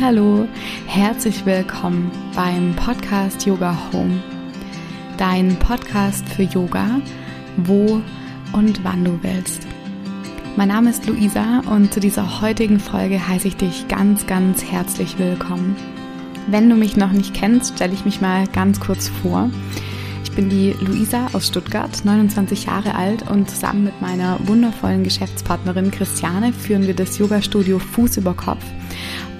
Hallo, herzlich willkommen beim Podcast Yoga Home. Dein Podcast für Yoga, wo und wann du willst. Mein Name ist Luisa und zu dieser heutigen Folge heiße ich dich ganz, ganz herzlich willkommen. Wenn du mich noch nicht kennst, stelle ich mich mal ganz kurz vor. Ich bin die Luisa aus Stuttgart, 29 Jahre alt und zusammen mit meiner wundervollen Geschäftspartnerin Christiane führen wir das Yoga-Studio Fuß über Kopf.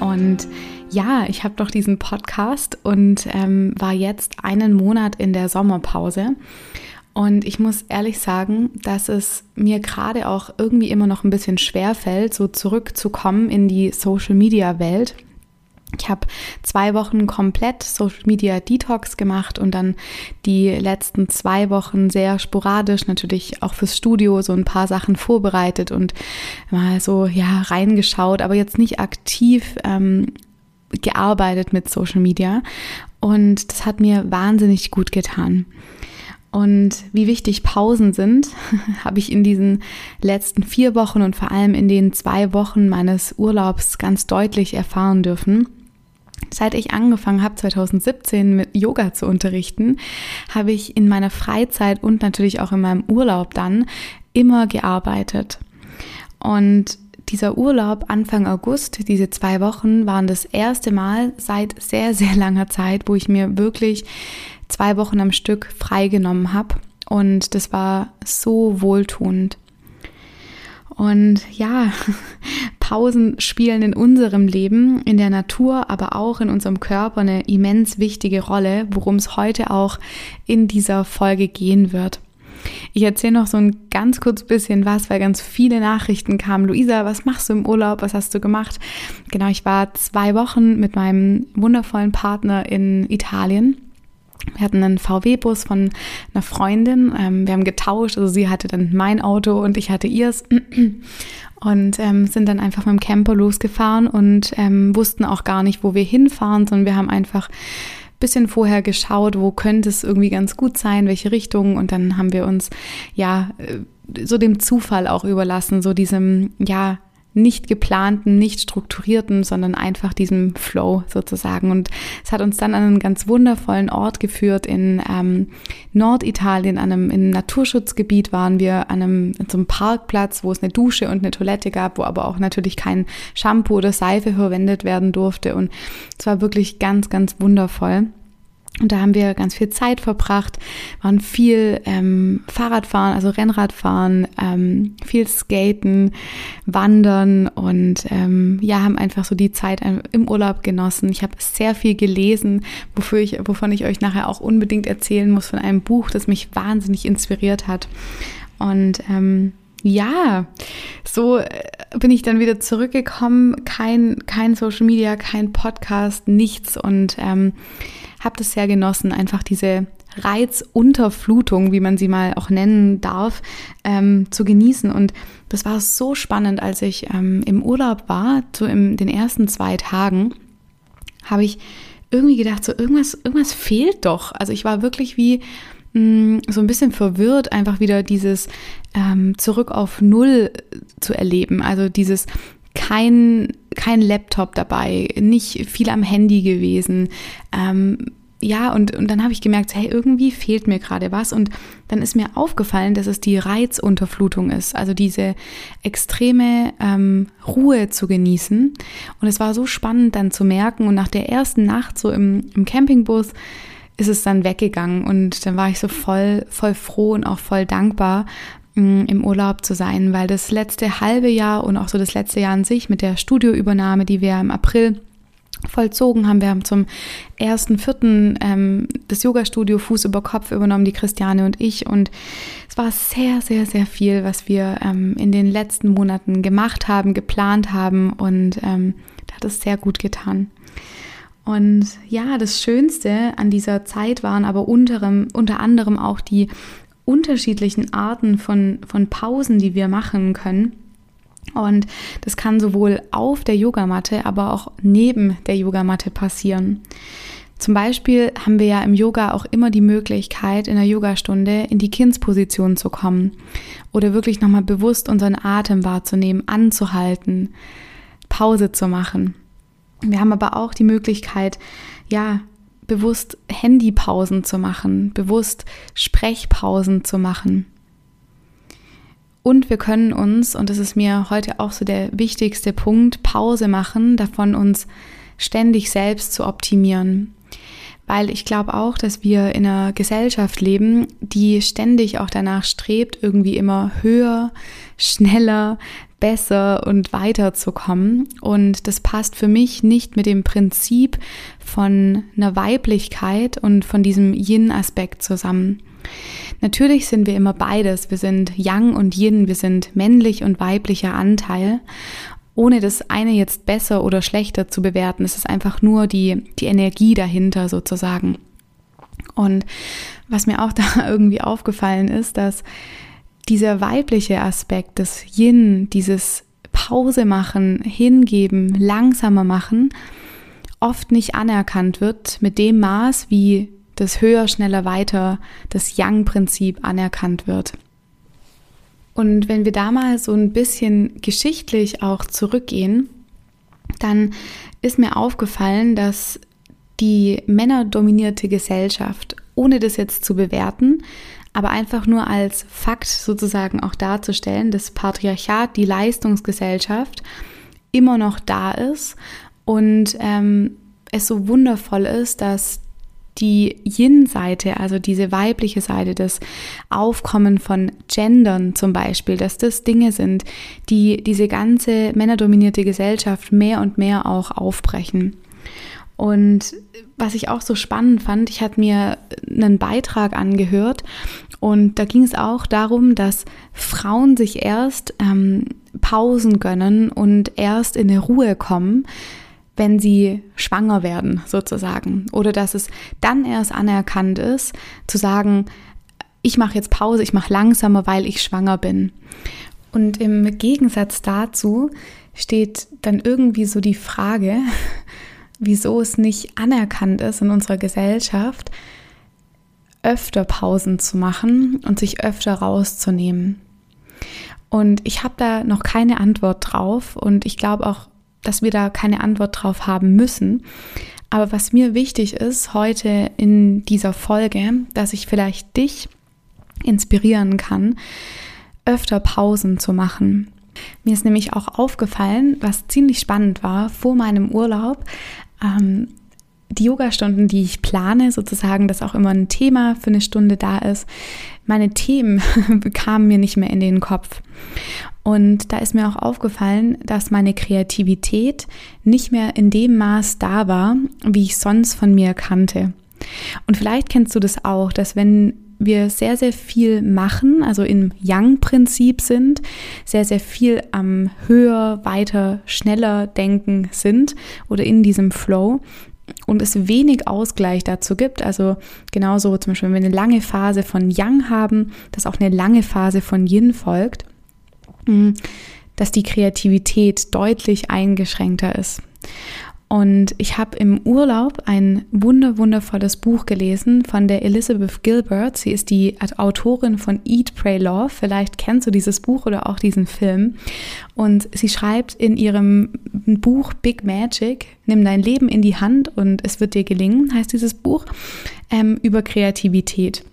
Und ja, ich habe doch diesen Podcast und ähm, war jetzt einen Monat in der Sommerpause. Und ich muss ehrlich sagen, dass es mir gerade auch irgendwie immer noch ein bisschen schwer fällt, so zurückzukommen in die Social-Media-Welt. Ich habe zwei Wochen komplett Social Media Detox gemacht und dann die letzten zwei Wochen sehr sporadisch natürlich auch fürs Studio so ein paar Sachen vorbereitet und mal so ja reingeschaut, aber jetzt nicht aktiv ähm, gearbeitet mit Social Media und das hat mir wahnsinnig gut getan. Und wie wichtig Pausen sind, habe ich in diesen letzten vier Wochen und vor allem in den zwei Wochen meines Urlaubs ganz deutlich erfahren dürfen. Seit ich angefangen habe, 2017 mit Yoga zu unterrichten, habe ich in meiner Freizeit und natürlich auch in meinem Urlaub dann immer gearbeitet. Und dieser Urlaub Anfang August, diese zwei Wochen, waren das erste Mal seit sehr, sehr langer Zeit, wo ich mir wirklich zwei Wochen am Stück freigenommen habe. Und das war so wohltuend. Und ja, Pausen spielen in unserem Leben, in der Natur, aber auch in unserem Körper eine immens wichtige Rolle, worum es heute auch in dieser Folge gehen wird. Ich erzähle noch so ein ganz kurz bisschen was, weil ganz viele Nachrichten kamen. Luisa, was machst du im Urlaub? Was hast du gemacht? Genau, ich war zwei Wochen mit meinem wundervollen Partner in Italien wir hatten einen VW-Bus von einer Freundin. Ähm, wir haben getauscht. Also sie hatte dann mein Auto und ich hatte ihrs. Und ähm, sind dann einfach mit dem Camper losgefahren und ähm, wussten auch gar nicht, wo wir hinfahren, sondern wir haben einfach ein bisschen vorher geschaut, wo könnte es irgendwie ganz gut sein, welche Richtung. Und dann haben wir uns ja äh, so dem Zufall auch überlassen, so diesem, ja, nicht geplanten, nicht strukturierten, sondern einfach diesem Flow sozusagen. Und es hat uns dann an einen ganz wundervollen Ort geführt in ähm, Norditalien, an einem, in Naturschutzgebiet waren wir an einem, so einem Parkplatz, wo es eine Dusche und eine Toilette gab, wo aber auch natürlich kein Shampoo oder Seife verwendet werden durfte. Und es war wirklich ganz, ganz wundervoll. Und da haben wir ganz viel Zeit verbracht, waren viel ähm, Fahrradfahren, also Rennradfahren, ähm, viel Skaten, Wandern und ähm, ja, haben einfach so die Zeit im Urlaub genossen. Ich habe sehr viel gelesen, wofür ich, wovon ich euch nachher auch unbedingt erzählen muss, von einem Buch, das mich wahnsinnig inspiriert hat. Und ähm, ja, so äh, bin ich dann wieder zurückgekommen. Kein, kein Social Media, kein Podcast, nichts und ähm, habe das sehr genossen, einfach diese Reizunterflutung, wie man sie mal auch nennen darf, ähm, zu genießen. Und das war so spannend, als ich ähm, im Urlaub war, so in den ersten zwei Tagen, habe ich irgendwie gedacht, so irgendwas, irgendwas fehlt doch. Also ich war wirklich wie mm, so ein bisschen verwirrt, einfach wieder dieses ähm, zurück auf Null zu erleben. Also dieses kein, kein Laptop dabei, nicht viel am Handy gewesen. Ähm, ja, und, und dann habe ich gemerkt, hey, irgendwie fehlt mir gerade was. Und dann ist mir aufgefallen, dass es die Reizunterflutung ist, also diese extreme ähm, Ruhe zu genießen. Und es war so spannend dann zu merken. Und nach der ersten Nacht so im, im Campingbus ist es dann weggegangen. Und dann war ich so voll, voll froh und auch voll dankbar, im Urlaub zu sein, weil das letzte halbe Jahr und auch so das letzte Jahr an sich mit der Studioübernahme, die wir im April vollzogen haben. Wir haben zum ersten, vierten ähm, das Yoga-Studio Fuß über Kopf übernommen, die Christiane und ich. Und es war sehr, sehr, sehr viel, was wir ähm, in den letzten Monaten gemacht haben, geplant haben und ähm, da hat es sehr gut getan. Und ja, das Schönste an dieser Zeit waren aber unter anderem auch die unterschiedlichen Arten von, von Pausen, die wir machen können. Und das kann sowohl auf der Yogamatte, aber auch neben der Yogamatte passieren. Zum Beispiel haben wir ja im Yoga auch immer die Möglichkeit, in der Yogastunde in die Kindsposition zu kommen oder wirklich nochmal bewusst unseren Atem wahrzunehmen, anzuhalten, Pause zu machen. Wir haben aber auch die Möglichkeit, ja, bewusst Handypausen zu machen, bewusst Sprechpausen zu machen. Und wir können uns, und das ist mir heute auch so der wichtigste Punkt, Pause machen, davon uns ständig selbst zu optimieren. Weil ich glaube auch, dass wir in einer Gesellschaft leben, die ständig auch danach strebt, irgendwie immer höher, schneller, besser und weiter zu kommen. Und das passt für mich nicht mit dem Prinzip von einer Weiblichkeit und von diesem Yin-Aspekt zusammen. Natürlich sind wir immer beides. Wir sind Yang und Yin, wir sind männlich und weiblicher Anteil. Ohne das eine jetzt besser oder schlechter zu bewerten, es ist einfach nur die, die Energie dahinter sozusagen. Und was mir auch da irgendwie aufgefallen ist, dass dieser weibliche Aspekt des Yin, dieses Pause machen, hingeben, langsamer machen, oft nicht anerkannt wird mit dem Maß, wie das höher, schneller, weiter, das Yang-Prinzip anerkannt wird. Und wenn wir da mal so ein bisschen geschichtlich auch zurückgehen, dann ist mir aufgefallen, dass die männerdominierte Gesellschaft, ohne das jetzt zu bewerten, aber einfach nur als Fakt sozusagen auch darzustellen, dass Patriarchat, die Leistungsgesellschaft, immer noch da ist und ähm, es so wundervoll ist, dass die Yin-Seite, also diese weibliche Seite, das Aufkommen von Gendern zum Beispiel, dass das Dinge sind, die diese ganze männerdominierte Gesellschaft mehr und mehr auch aufbrechen. Und was ich auch so spannend fand, ich hatte mir einen Beitrag angehört und da ging es auch darum, dass Frauen sich erst ähm, Pausen gönnen und erst in eine Ruhe kommen, wenn sie schwanger werden, sozusagen. Oder dass es dann erst anerkannt ist, zu sagen, ich mache jetzt Pause, ich mache langsamer, weil ich schwanger bin. Und im Gegensatz dazu steht dann irgendwie so die Frage, wieso es nicht anerkannt ist in unserer Gesellschaft, öfter Pausen zu machen und sich öfter rauszunehmen. Und ich habe da noch keine Antwort drauf und ich glaube auch dass wir da keine Antwort drauf haben müssen. Aber was mir wichtig ist heute in dieser Folge, dass ich vielleicht dich inspirieren kann, öfter Pausen zu machen. Mir ist nämlich auch aufgefallen, was ziemlich spannend war vor meinem Urlaub. Ähm, die Yoga-Stunden, die ich plane, sozusagen, dass auch immer ein Thema für eine Stunde da ist, meine Themen kamen mir nicht mehr in den Kopf. Und da ist mir auch aufgefallen, dass meine Kreativität nicht mehr in dem Maß da war, wie ich sonst von mir kannte. Und vielleicht kennst du das auch, dass wenn wir sehr, sehr viel machen, also im Yang-Prinzip sind, sehr, sehr viel am höher, weiter, schneller denken sind oder in diesem Flow, und es wenig Ausgleich dazu gibt, also genauso zum Beispiel, wenn wir eine lange Phase von Yang haben, dass auch eine lange Phase von Yin folgt, hm, dass die Kreativität deutlich eingeschränkter ist. Und ich habe im Urlaub ein wunder wundervolles Buch gelesen von der Elizabeth Gilbert. Sie ist die Autorin von Eat, Pray, Love. Vielleicht kennst du dieses Buch oder auch diesen Film. Und sie schreibt in ihrem Buch Big Magic, Nimm dein Leben in die Hand und es wird dir gelingen, heißt dieses Buch, ähm, über Kreativität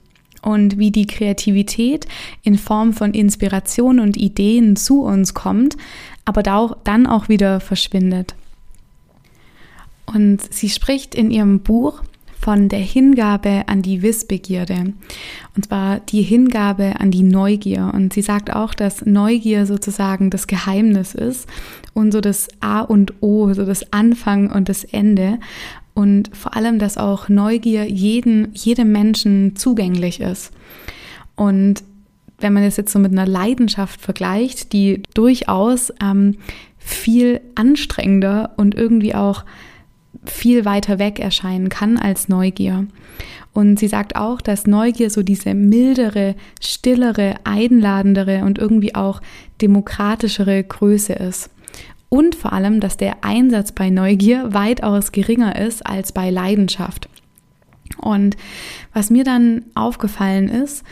und wie die Kreativität in Form von Inspiration und Ideen zu uns kommt, aber dann auch wieder verschwindet. Und sie spricht in ihrem Buch von der Hingabe an die Wissbegierde. Und zwar die Hingabe an die Neugier. Und sie sagt auch, dass Neugier sozusagen das Geheimnis ist und so das A und O, so das Anfang und das Ende. Und vor allem, dass auch Neugier jeden, jedem Menschen zugänglich ist. Und wenn man das jetzt so mit einer Leidenschaft vergleicht, die durchaus ähm, viel anstrengender und irgendwie auch viel weiter weg erscheinen kann als Neugier. Und sie sagt auch, dass Neugier so diese mildere, stillere, einladendere und irgendwie auch demokratischere Größe ist. Und vor allem, dass der Einsatz bei Neugier weitaus geringer ist als bei Leidenschaft. Und was mir dann aufgefallen ist,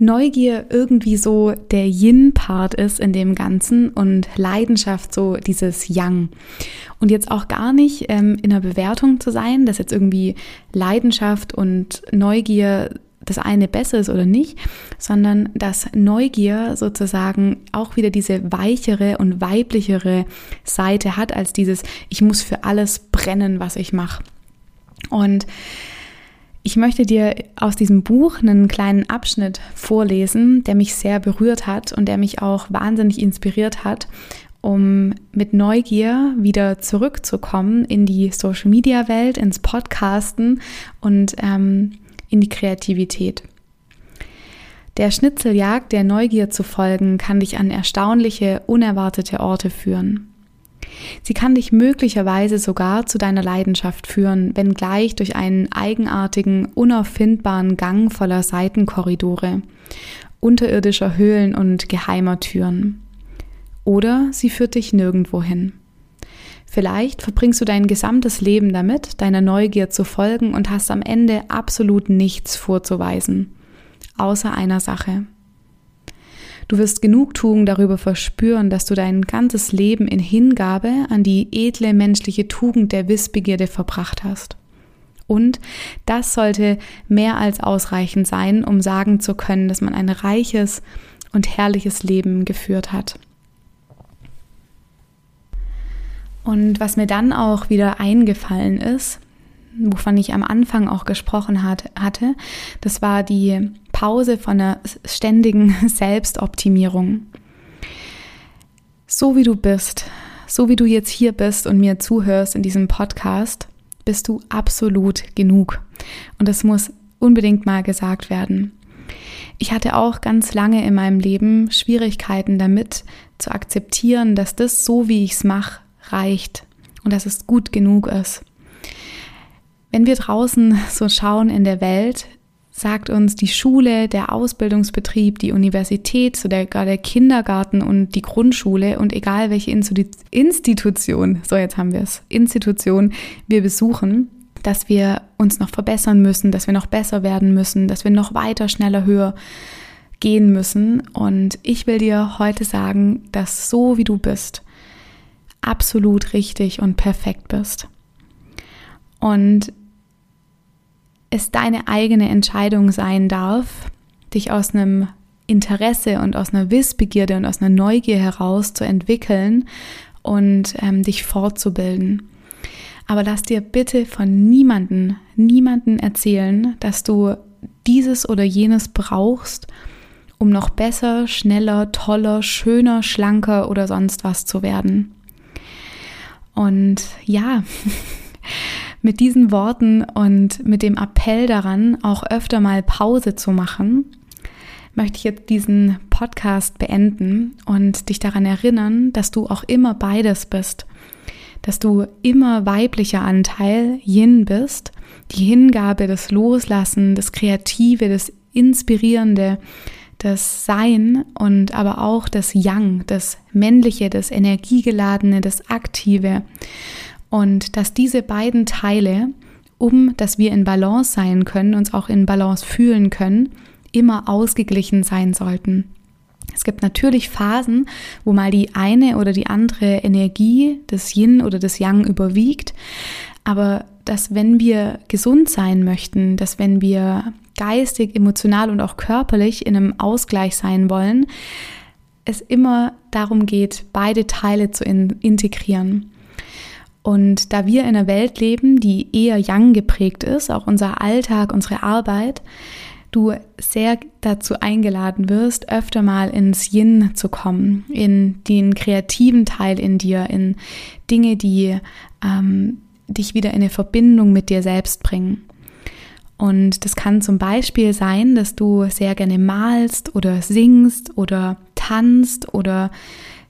Neugier irgendwie so der Yin-Part ist in dem Ganzen und Leidenschaft so dieses Yang. Und jetzt auch gar nicht ähm, in der Bewertung zu sein, dass jetzt irgendwie Leidenschaft und Neugier das eine besser ist oder nicht, sondern dass Neugier sozusagen auch wieder diese weichere und weiblichere Seite hat als dieses, ich muss für alles brennen, was ich mache. Und ich möchte dir aus diesem Buch einen kleinen Abschnitt vorlesen, der mich sehr berührt hat und der mich auch wahnsinnig inspiriert hat, um mit Neugier wieder zurückzukommen in die Social-Media-Welt, ins Podcasten und ähm, in die Kreativität. Der Schnitzeljagd der Neugier zu folgen, kann dich an erstaunliche, unerwartete Orte führen. Sie kann dich möglicherweise sogar zu deiner Leidenschaft führen, wenngleich durch einen eigenartigen, unauffindbaren Gang voller Seitenkorridore, unterirdischer Höhlen und geheimer Türen. Oder sie führt dich nirgendwo hin. Vielleicht verbringst du dein gesamtes Leben damit, deiner Neugier zu folgen und hast am Ende absolut nichts vorzuweisen, außer einer Sache. Du wirst Genugtuung darüber verspüren, dass du dein ganzes Leben in Hingabe an die edle menschliche Tugend der Wissbegierde verbracht hast. Und das sollte mehr als ausreichend sein, um sagen zu können, dass man ein reiches und herrliches Leben geführt hat. Und was mir dann auch wieder eingefallen ist, wovon ich am Anfang auch gesprochen hat, hatte, das war die Pause von einer ständigen Selbstoptimierung. So wie du bist, so wie du jetzt hier bist und mir zuhörst in diesem Podcast, bist du absolut genug. Und das muss unbedingt mal gesagt werden. Ich hatte auch ganz lange in meinem Leben Schwierigkeiten damit zu akzeptieren, dass das so, wie ich es mache, reicht und dass es gut genug ist. Wenn wir draußen so schauen in der Welt, sagt uns die Schule, der Ausbildungsbetrieb, die Universität, so der, der Kindergarten und die Grundschule und egal welche Institution, so jetzt haben wir es, Institution wir besuchen, dass wir uns noch verbessern müssen, dass wir noch besser werden müssen, dass wir noch weiter, schneller, höher gehen müssen. Und ich will dir heute sagen, dass so wie du bist, absolut richtig und perfekt bist. Und es deine eigene Entscheidung sein darf, dich aus einem Interesse und aus einer Wissbegierde und aus einer Neugier heraus zu entwickeln und ähm, dich fortzubilden. Aber lass dir bitte von niemanden, niemanden erzählen, dass du dieses oder jenes brauchst, um noch besser, schneller, toller, schöner, schlanker oder sonst was zu werden. Und ja, mit diesen Worten und mit dem Appell daran, auch öfter mal Pause zu machen, möchte ich jetzt diesen Podcast beenden und dich daran erinnern, dass du auch immer beides bist. Dass du immer weiblicher Anteil Yin bist, die Hingabe, das Loslassen, das Kreative, das Inspirierende, das Sein und aber auch das Yang, das Männliche, das Energiegeladene, das Aktive. Und dass diese beiden Teile, um dass wir in Balance sein können, uns auch in Balance fühlen können, immer ausgeglichen sein sollten. Es gibt natürlich Phasen, wo mal die eine oder die andere Energie des Yin oder des Yang überwiegt, aber dass wenn wir gesund sein möchten, dass wenn wir geistig, emotional und auch körperlich in einem Ausgleich sein wollen, es immer darum geht, beide Teile zu in integrieren. Und da wir in einer Welt leben, die eher Yang geprägt ist, auch unser Alltag, unsere Arbeit, du sehr dazu eingeladen wirst, öfter mal ins Yin zu kommen, in den kreativen Teil in dir, in Dinge, die ähm, dich wieder in eine Verbindung mit dir selbst bringen. Und das kann zum Beispiel sein, dass du sehr gerne malst oder singst oder tanzt oder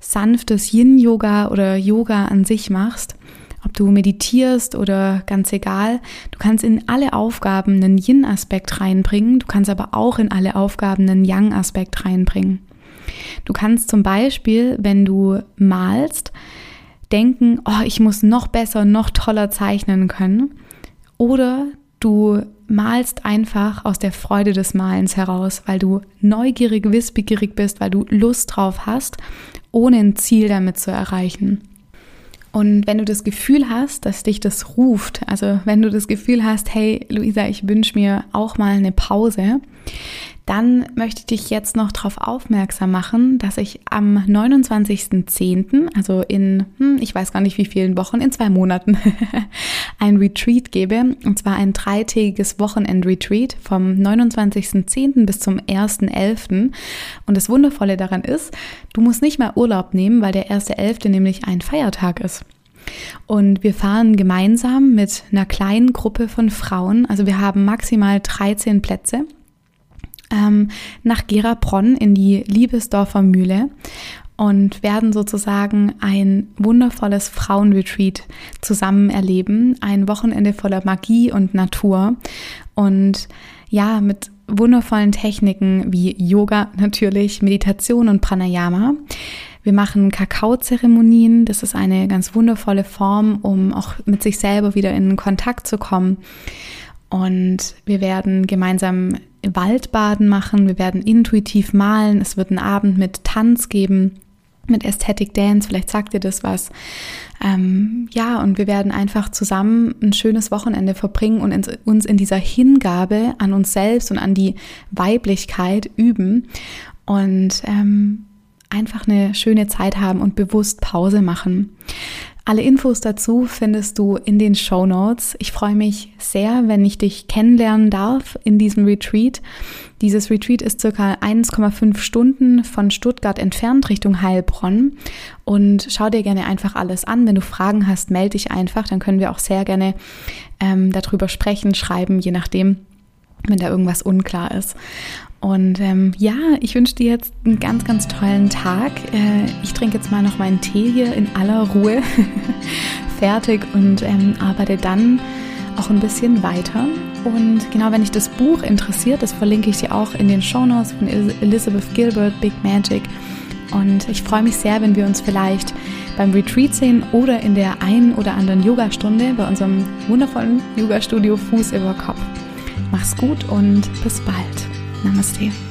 sanftes Yin-Yoga oder Yoga an sich machst ob du meditierst oder ganz egal, du kannst in alle Aufgaben einen Yin-Aspekt reinbringen, du kannst aber auch in alle Aufgaben einen Yang-Aspekt reinbringen. Du kannst zum Beispiel, wenn du malst, denken, oh, ich muss noch besser, noch toller zeichnen können. Oder du malst einfach aus der Freude des Malens heraus, weil du neugierig, wissbegierig bist, weil du Lust drauf hast, ohne ein Ziel damit zu erreichen. Und wenn du das Gefühl hast, dass dich das ruft, also wenn du das Gefühl hast, hey Luisa, ich wünsche mir auch mal eine Pause, dann möchte ich dich jetzt noch darauf aufmerksam machen, dass ich am 29.10., also in, hm, ich weiß gar nicht wie vielen Wochen, in zwei Monaten, ein Retreat gebe. Und zwar ein dreitägiges Wochenend-Retreat vom 29.10. bis zum 1.11. Und das Wundervolle daran ist, du musst nicht mal Urlaub nehmen, weil der 1.11. nämlich ein Feiertag ist. Und wir fahren gemeinsam mit einer kleinen Gruppe von Frauen. Also wir haben maximal 13 Plätze ähm, nach Gerabronn in die Liebesdorfer Mühle und werden sozusagen ein wundervolles Frauenretreat zusammen erleben. Ein Wochenende voller Magie und Natur und ja, mit wundervollen Techniken wie Yoga natürlich, Meditation und Pranayama. Wir machen Kakaozeremonien. Das ist eine ganz wundervolle Form, um auch mit sich selber wieder in Kontakt zu kommen. Und wir werden gemeinsam Waldbaden machen, wir werden intuitiv malen, es wird einen Abend mit Tanz geben, mit Aesthetic Dance, vielleicht sagt ihr das was. Ähm, ja, und wir werden einfach zusammen ein schönes Wochenende verbringen und uns in dieser Hingabe an uns selbst und an die Weiblichkeit üben und ähm, einfach eine schöne Zeit haben und bewusst Pause machen. Alle Infos dazu findest du in den Show Notes. Ich freue mich sehr, wenn ich dich kennenlernen darf in diesem Retreat. Dieses Retreat ist circa 1,5 Stunden von Stuttgart entfernt Richtung Heilbronn. Und schau dir gerne einfach alles an. Wenn du Fragen hast, melde dich einfach. Dann können wir auch sehr gerne ähm, darüber sprechen, schreiben, je nachdem, wenn da irgendwas unklar ist. Und ähm, ja, ich wünsche dir jetzt einen ganz, ganz tollen Tag. Äh, ich trinke jetzt mal noch meinen Tee hier in aller Ruhe fertig und ähm, arbeite dann auch ein bisschen weiter. Und genau, wenn dich das Buch interessiert, das verlinke ich dir auch in den Show Notes von Elizabeth Gilbert, Big Magic. Und ich freue mich sehr, wenn wir uns vielleicht beim Retreat sehen oder in der einen oder anderen Yogastunde bei unserem wundervollen Yoga-Studio Fuß über Kopf. Mach's gut und bis bald. Namaste.